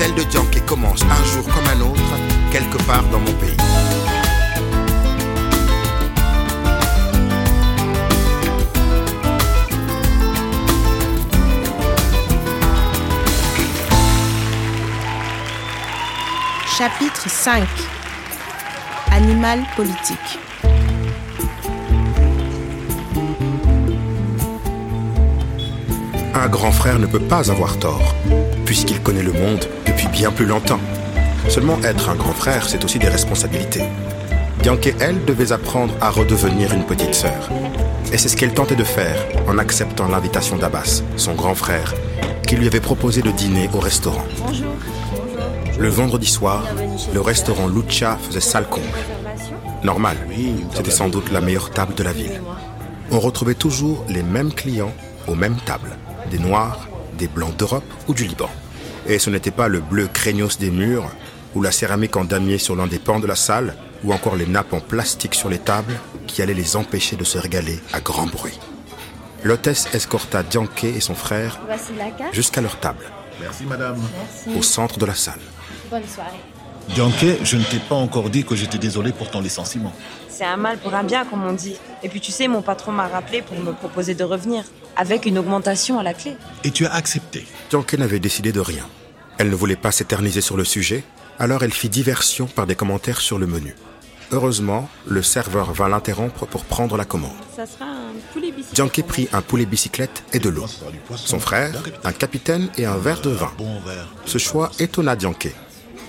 Celle de Dianke commence un jour comme un autre, quelque part dans mon pays. Chapitre 5 Animal politique. Un grand frère ne peut pas avoir tort, puisqu'il connaît le monde depuis bien plus longtemps. Seulement être un grand frère, c'est aussi des responsabilités. Bianca, elle, devait apprendre à redevenir une petite sœur. Et c'est ce qu'elle tentait de faire en acceptant l'invitation d'Abbas, son grand frère, qui lui avait proposé de dîner au restaurant. Bonjour. Le vendredi soir, le restaurant Lucha faisait salle comble. Normal, c'était sans doute la meilleure table de la ville. On retrouvait toujours les mêmes clients aux mêmes tables. Des Noirs, des Blancs d'Europe ou du Liban. Et ce n'était pas le bleu craignos des murs, ou la céramique en damier sur l'un des pans de la salle, ou encore les nappes en plastique sur les tables qui allaient les empêcher de se régaler à grand bruit. L'hôtesse escorta Dianke et son frère jusqu'à leur table, Merci, madame. au centre de la salle. Bonne soirée. Bianca, je ne t'ai pas encore dit que j'étais désolé pour ton licenciement. C'est un mal pour un bien, comme on dit. Et puis tu sais, mon patron m'a rappelé pour me proposer de revenir, avec une augmentation à la clé. Et tu as accepté. Dianke n'avait décidé de rien. Elle ne voulait pas s'éterniser sur le sujet, alors elle fit diversion par des commentaires sur le menu. Heureusement, le serveur vint l'interrompre pour prendre la commande. Ça sera un poulet bicyclette. Dianke prit un poulet bicyclette et de l'eau. Son frère, un capitaine et un verre de vin. Ce choix étonna Dianke.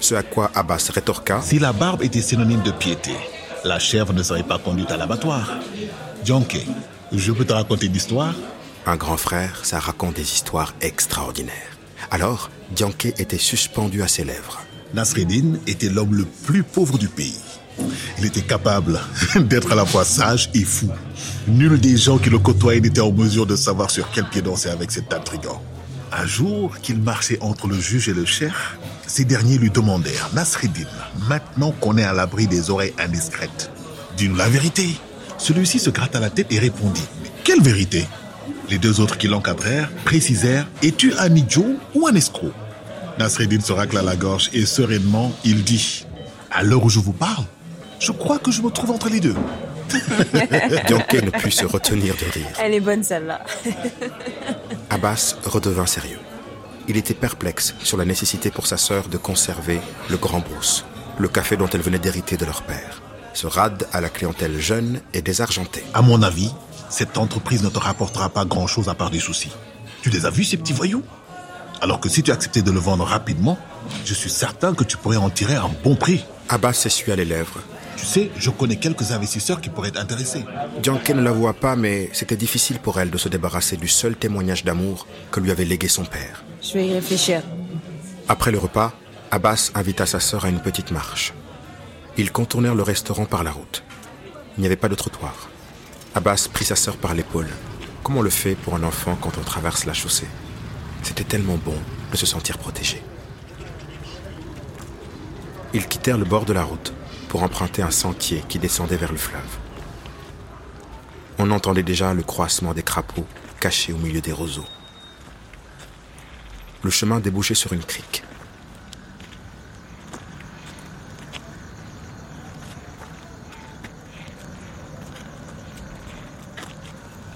Ce à quoi Abbas rétorqua Si la barbe était synonyme de piété, la chèvre ne serait pas conduite à l'abattoir. Bianca, je peux te raconter une histoire? Un grand frère, ça raconte des histoires extraordinaires. Alors, Dianke était suspendu à ses lèvres. Nasreddin était l'homme le plus pauvre du pays. Il était capable d'être à la fois sage et fou. Nul des gens qui le côtoyaient n'était en mesure de savoir sur quel pied danser avec cet intrigant. Un jour qu'il marchait entre le juge et le chef, ces derniers lui demandèrent Nasreddin, maintenant qu'on est à l'abri des oreilles indiscrètes, dis-nous la vérité. Celui-ci se gratta la tête et répondit Mais quelle vérité? Les deux autres qui l'encadrèrent précisèrent Es-tu un idiot ou un escroc? Nasreddin se racla la gorge et sereinement, il dit À l'heure où je vous parle, je crois que je me trouve entre les deux. Dianke ne put se retenir de rire. Elle est bonne celle-là. Abbas redevint sérieux. Il était perplexe sur la nécessité pour sa sœur de conserver le Grand Brousse, le café dont elle venait d'hériter de leur père. Ce rad à la clientèle jeune et désargentée. À mon avis, cette entreprise ne te rapportera pas grand-chose à part des soucis. Tu les as vus, ces petits voyous? Alors que si tu acceptais de le vendre rapidement, je suis certain que tu pourrais en tirer un bon prix. Abbas s'essuya les lèvres. Tu sais, je connais quelques investisseurs qui pourraient être intéressés. Dianke ne l'avoua pas, mais c'était difficile pour elle de se débarrasser du seul témoignage d'amour que lui avait légué son père. Je vais y réfléchir. Après le repas, Abbas invita sa sœur à une petite marche. Ils contournèrent le restaurant par la route. Il n'y avait pas de trottoir. Abbas prit sa sœur par l'épaule, comme on le fait pour un enfant quand on traverse la chaussée? C'était tellement bon de se sentir protégé. Ils quittèrent le bord de la route pour emprunter un sentier qui descendait vers le fleuve. On entendait déjà le croissement des crapauds cachés au milieu des roseaux. Le chemin débouchait sur une crique.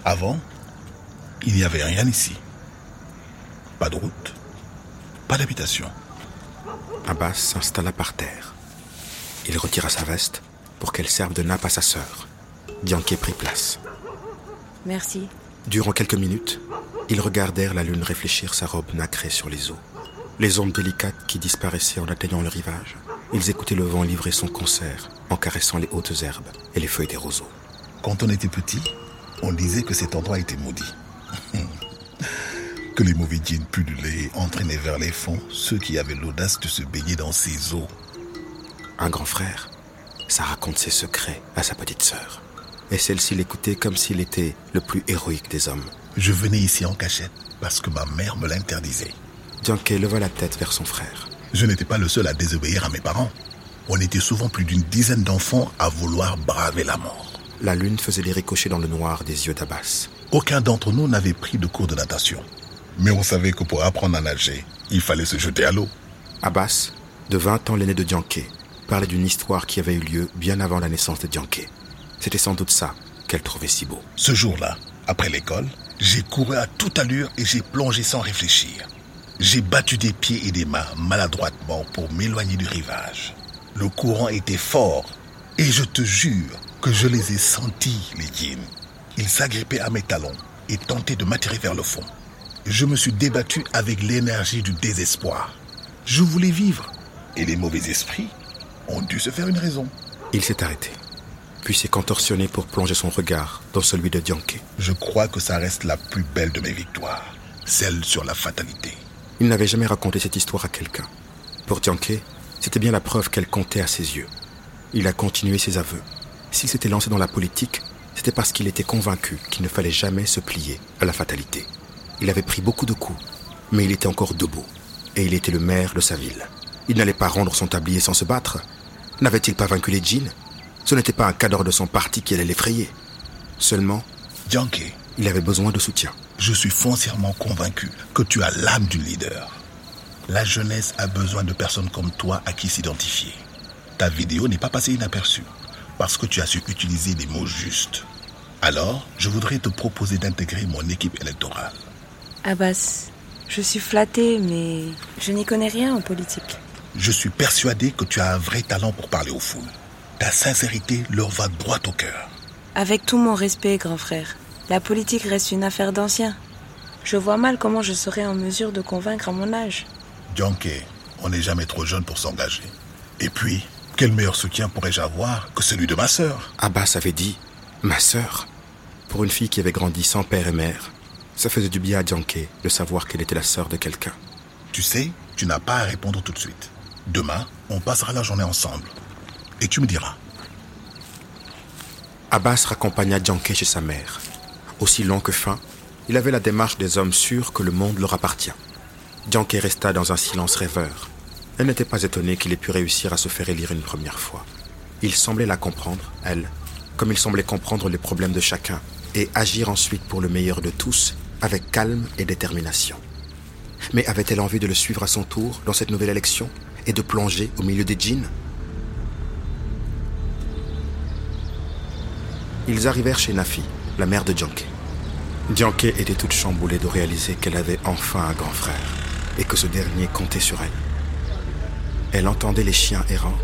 Avant, il n'y avait rien ici. Pas de route, pas d'habitation. Abbas s'installa par terre. Il retira sa veste pour qu'elle serve de nappe à sa sœur. Dianke prit place. Merci. Durant quelques minutes, ils regardèrent la lune réfléchir sa robe nacrée sur les eaux. Les ombres délicates qui disparaissaient en atteignant le rivage. Ils écoutaient le vent livrer son concert en caressant les hautes herbes et les feuilles des roseaux. Quand on était petit, on disait que cet endroit était maudit. que les mauvais djinns pullulaient et entraînaient vers les fonds ceux qui avaient l'audace de se baigner dans ces eaux. Un grand frère, ça raconte ses secrets à sa petite sœur. Et celle-ci l'écoutait comme s'il était le plus héroïque des hommes. Je venais ici en cachette parce que ma mère me l'interdisait. Dianke leva la tête vers son frère. Je n'étais pas le seul à désobéir à mes parents. On était souvent plus d'une dizaine d'enfants à vouloir braver la mort. La lune faisait des ricochets dans le noir des yeux d'Abbas. Aucun d'entre nous n'avait pris de cours de natation. Mais on savait que pour apprendre à nager, il fallait se jeter à l'eau. Abbas, de 20 ans l'aîné de Dianke, parlait d'une histoire qui avait eu lieu bien avant la naissance de Dianke. C'était sans doute ça qu'elle trouvait si beau. Ce jour-là, après l'école, j'ai couru à toute allure et j'ai plongé sans réfléchir. J'ai battu des pieds et des mains maladroitement pour m'éloigner du rivage. Le courant était fort et je te jure que je les ai sentis, les djinns. Ils s'agrippaient à mes talons et tentaient de m'attirer vers le fond. Je me suis débattu avec l'énergie du désespoir. Je voulais vivre et les mauvais esprits ont dû se faire une raison. Il s'est arrêté, puis s'est contorsionné pour plonger son regard dans celui de Dianke. Je crois que ça reste la plus belle de mes victoires, celle sur la fatalité. Il n'avait jamais raconté cette histoire à quelqu'un. Pour Dianke, c'était bien la preuve qu'elle comptait à ses yeux. Il a continué ses aveux. S'il s'était lancé dans la politique, c'était parce qu'il était convaincu qu'il ne fallait jamais se plier à la fatalité. Il avait pris beaucoup de coups, mais il était encore debout, et il était le maire de sa ville. Il n'allait pas rendre son tablier sans se battre. N'avait-il pas vaincu les djinns? Ce n'était pas un cadre de son parti qui allait l'effrayer. Seulement, Dianke, il avait besoin de soutien. je suis foncièrement convaincu que tu as l'âme du leader. La jeunesse a besoin de personnes comme toi à qui s'identifier. Ta vidéo n'est pas passée inaperçue parce que tu as su utiliser les mots justes. Alors, je voudrais te proposer d'intégrer mon équipe électorale. Abbas, je suis flattée, mais je n'y connais rien en politique. Je suis persuadé que tu as un vrai talent pour parler aux foules. Ta sincérité leur va droit au cœur. Avec tout mon respect, grand frère, la politique reste une affaire d'anciens. Je vois mal comment je serais en mesure de convaincre à mon âge. Dianke, on n'est jamais trop jeune pour s'engager. Et puis, quel meilleur soutien pourrais-je avoir que celui de ma sœur? Abbas avait dit Ma sœur. Pour une fille qui avait grandi sans père et mère, ça faisait du bien à Dianke de savoir qu'elle était la sœur de quelqu'un. Tu sais, tu n'as pas à répondre tout de suite. Demain, on passera la journée ensemble. Et tu me diras. Abbas raccompagna Dianke chez sa mère. Aussi long que fin, il avait la démarche des hommes sûrs que le monde leur appartient. Dianke resta dans un silence rêveur. Elle n'était pas étonnée qu'il ait pu réussir à se faire élire une première fois. Il semblait la comprendre, elle, comme il semblait comprendre les problèmes de chacun, et agir ensuite pour le meilleur de tous, avec calme et détermination. Mais avait-elle envie de le suivre à son tour dans cette nouvelle élection et de plonger au milieu des djinns? Ils arrivèrent chez Nafi, la mère de Dianke. Dianke était toute chamboulée de réaliser qu'elle avait enfin un grand frère et que ce dernier comptait sur elle. Elle entendait les chiens errants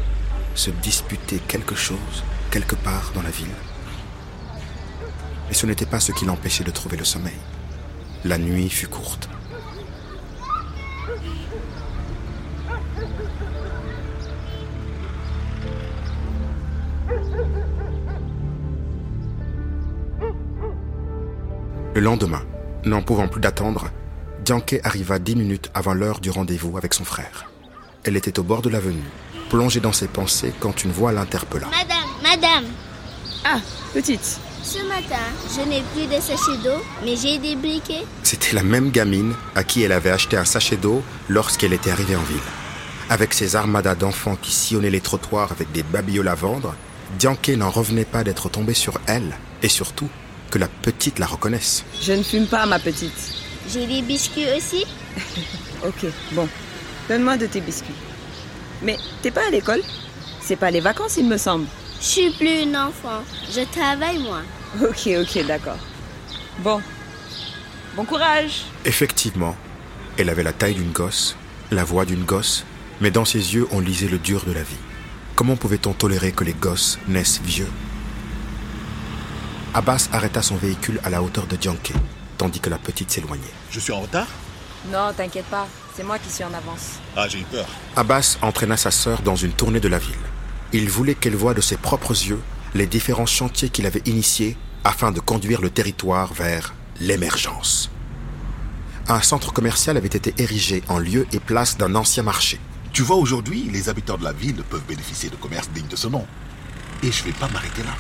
se disputer quelque chose quelque part dans la ville. Et ce n'était pas ce qui l'empêchait de trouver le sommeil. La nuit fut courte. Le lendemain, n'en pouvant plus d'attendre, Dianke arriva dix minutes avant l'heure du rendez-vous avec son frère. Elle était au bord de l'avenue, plongée dans ses pensées quand une voix l'interpella. Madame, madame, Ah, petite. ce matin, je n'ai plus de sachet d'eau, mais j'ai des briquets. C'était la même gamine à qui elle avait acheté un sachet d'eau lorsqu'elle était arrivée en ville. Avec ses armadas d'enfants qui sillonnaient les trottoirs avec des babioles à vendre, Dianke n'en revenait pas d'être tombée sur elle, et surtout que la petite la reconnaisse. Je ne fume pas, ma petite. J'ai des biscuits aussi. Ok, bon. Donne-moi de tes biscuits. Mais t'es pas à l'école? C'est pas les vacances, il me semble. Je suis plus une enfant. Je travaille, moi. Ok, ok, d'accord. Bon. Bon courage Effectivement, elle avait la taille d'une gosse, la voix d'une gosse, Mais dans ses yeux, on lisait le dur de la vie. Comment pouvait-on tolérer que les gosses naissent vieux? Abbas arrêta son véhicule à la hauteur de Djanké, tandis que la petite s'éloignait. Je suis en retard? Non, t'inquiète pas, c'est moi qui suis en avance. Ah, j'ai eu peur. Abbas entraîna sa sœur dans une tournée de la ville. Il voulait qu'elle voie de ses propres yeux les différents chantiers qu'il avait initiés afin de conduire le territoire vers l'émergence. Un centre commercial avait été érigé en lieu et place d'un ancien marché. Tu vois, aujourd'hui, les habitants de la ville peuvent bénéficier de commerces dignes de ce nom. Et je vais pas m'arrêter là.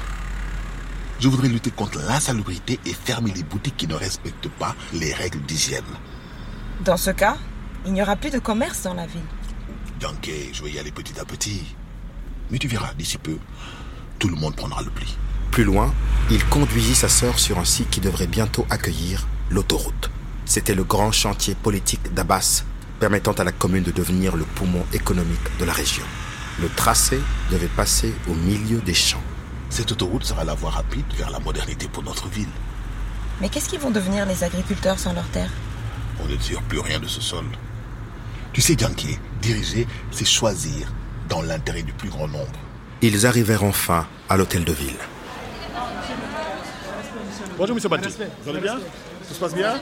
Je voudrais lutter contre l'insalubrité et fermer les boutiques qui ne respectent pas les règles d'hygiène. Dans ce cas, il n'y aura plus de commerce dans la ville. Yankee, je vais y aller petit à petit. Mais tu verras, d'ici peu, tout le monde prendra le pli. Plus loin, il conduisit sa sœur sur un site qui devrait bientôt accueillir l'autoroute. C'était le grand chantier politique d'Abbas, permettant à la commune de devenir le poumon économique de la région. Le tracé devait passer au milieu des champs. Cette autoroute sera la voie rapide vers la modernité pour notre ville. Mais qu'est-ce qu'ils vont devenir les agriculteurs sans leurs terres On ne tire plus rien de ce sol. Tu sais, Yankee, diriger, c'est choisir dans l'intérêt du plus grand nombre. Ils arrivèrent enfin à l'hôtel de ville. Bonjour, monsieur Bati. Vous allez bien? Tout se passe bien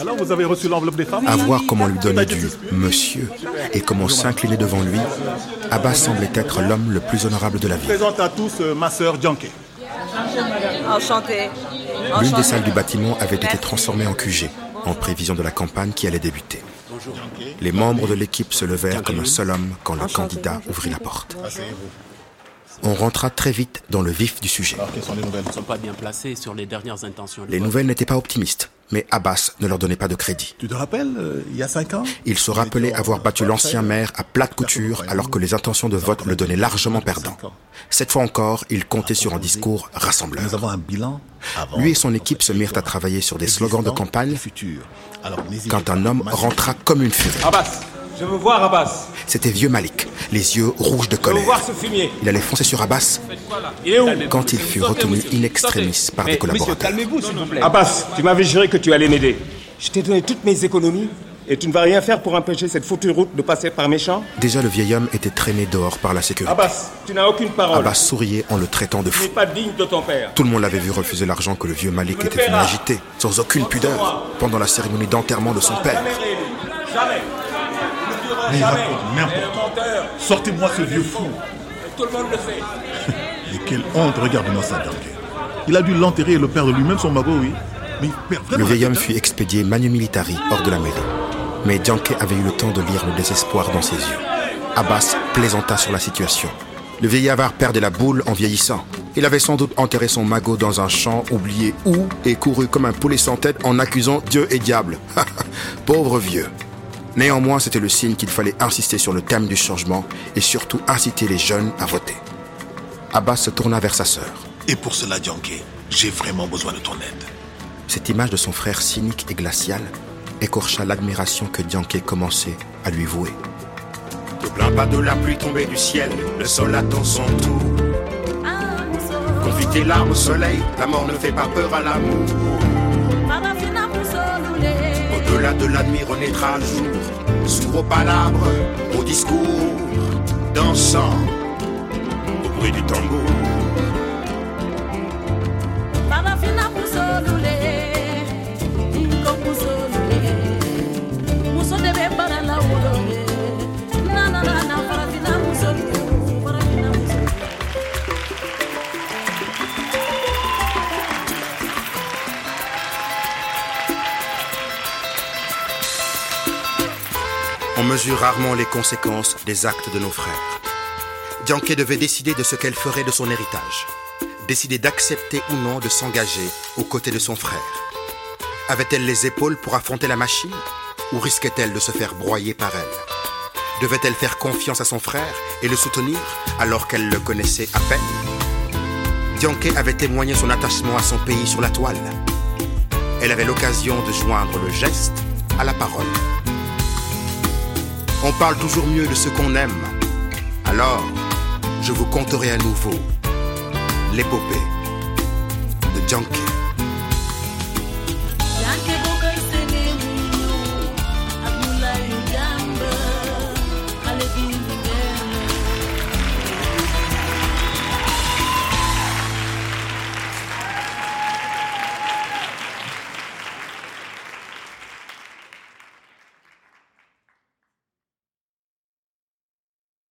Alors, vous avez reçu l'enveloppe des femmes À voir comment lui donner du monsieur et comment s'incliner devant lui, Abbas semblait être l'homme le plus honorable de la Je ville. présente à tous euh, ma sœur. L'une des salles du bâtiment avait été transformée en QG, en prévision de la campagne qui allait débuter. Les membres de l'équipe se levèrent comme un seul homme quand le candidat ouvrit la porte. On rentra très vite dans le vif du sujet. Alors, quelles sont les nouvelles ne sont pas bien placés sur les dernières intentions. du Les vote. nouvelles n'étaient pas optimistes, mais Abbas ne leur donnait pas de crédit. Tu te rappelles, euh, il y a cinq ans Il se rappelait avoir battu l'ancien maire à plate couture alors que les intentions de vote le donnaient largement perdant. Cette fois encore, il comptait sur un discours Nous rassembleur. avons un bilan avant. Lui et son équipe se mirent à travailler sur des slogans de campagne quand un homme rentra comme une furie. Abbas, je veux voir Abbas. C'était vieux Malik, les yeux rouges de Je veux colère. voir ce fumier. Il allait foncer sur Abbas Il est où? quand il fut retenu in extremis par des Mais, collaborateurs. calmez-vous, s'il vous plaît. Abbas, tu m'avais juré que tu allais m'aider. Je t'ai donné toutes mes économies et tu ne vas rien faire pour empêcher cette foutue route de passer par mes champs? Déjà, le vieil homme était traîné dehors par la sécurité. Abbas, tu n'as aucune parole. Abbas souriait en le traitant de Tu fou. n'es pas digne de ton père. Tout le monde l'avait vu refuser l'argent que le vieux Malik était venu agiter, sans aucune pudeur, pendant la cérémonie d'enterrement de son père. Jamais réélu. Jamais. Jamais. menteur. Sortez-moi ce vieux fou. Tout le monde le sait. Et quelle honte, regarde-moi ça. Il a dû l'enterrer et le perdre lui-même, son magot, oui. Mais il perd Le vieil homme fut expédié manu militari hors de la mairie. Mais Djanké avait eu le temps de lire le désespoir dans ses yeux. Abbas plaisanta sur la situation. Le vieillard perdait la boule en vieillissant. Il avait sans doute enterré son magot dans un champ oublié où et couru comme un poulet sans tête en accusant Dieu et diable. Pauvre vieux. Néanmoins, c'était le signe qu'il fallait insister sur le thème du changement et surtout inciter les jeunes à voter. Abbas se tourna vers sa sœur. Et pour cela, Yankee, j'ai vraiment besoin de ton aide. Cette image de son frère cynique et glacial écorcha l'admiration que Dianke commençait à lui vouer. Ne plains pas de la pluie tombée du ciel, le sol attend son tour. Confie tes larmes au soleil, la mort ne fait pas peur à l'amour. Au-delà de la nuit renaîtra le jour, sourd aux palabres, au discours, dansant au bruit du tambour. Les conséquences des actes de nos frères. Dianke devait décider de ce qu'elle ferait de son héritage. Décider d'accepter ou non de s'engager aux côtés de son frère. Avait-elle les épaules pour affronter la machine? Ou risquait-elle de se faire broyer par elle? Devait-elle faire confiance à son frère et le soutenir alors qu'elle le connaissait à peine? Dianke avait témoigné son attachement à son pays sur la toile. Elle avait l'occasion de joindre le geste à la parole. On parle toujours mieux de ce qu'on aime. Alors, je vous conterai à nouveau l'épopée de Junkie.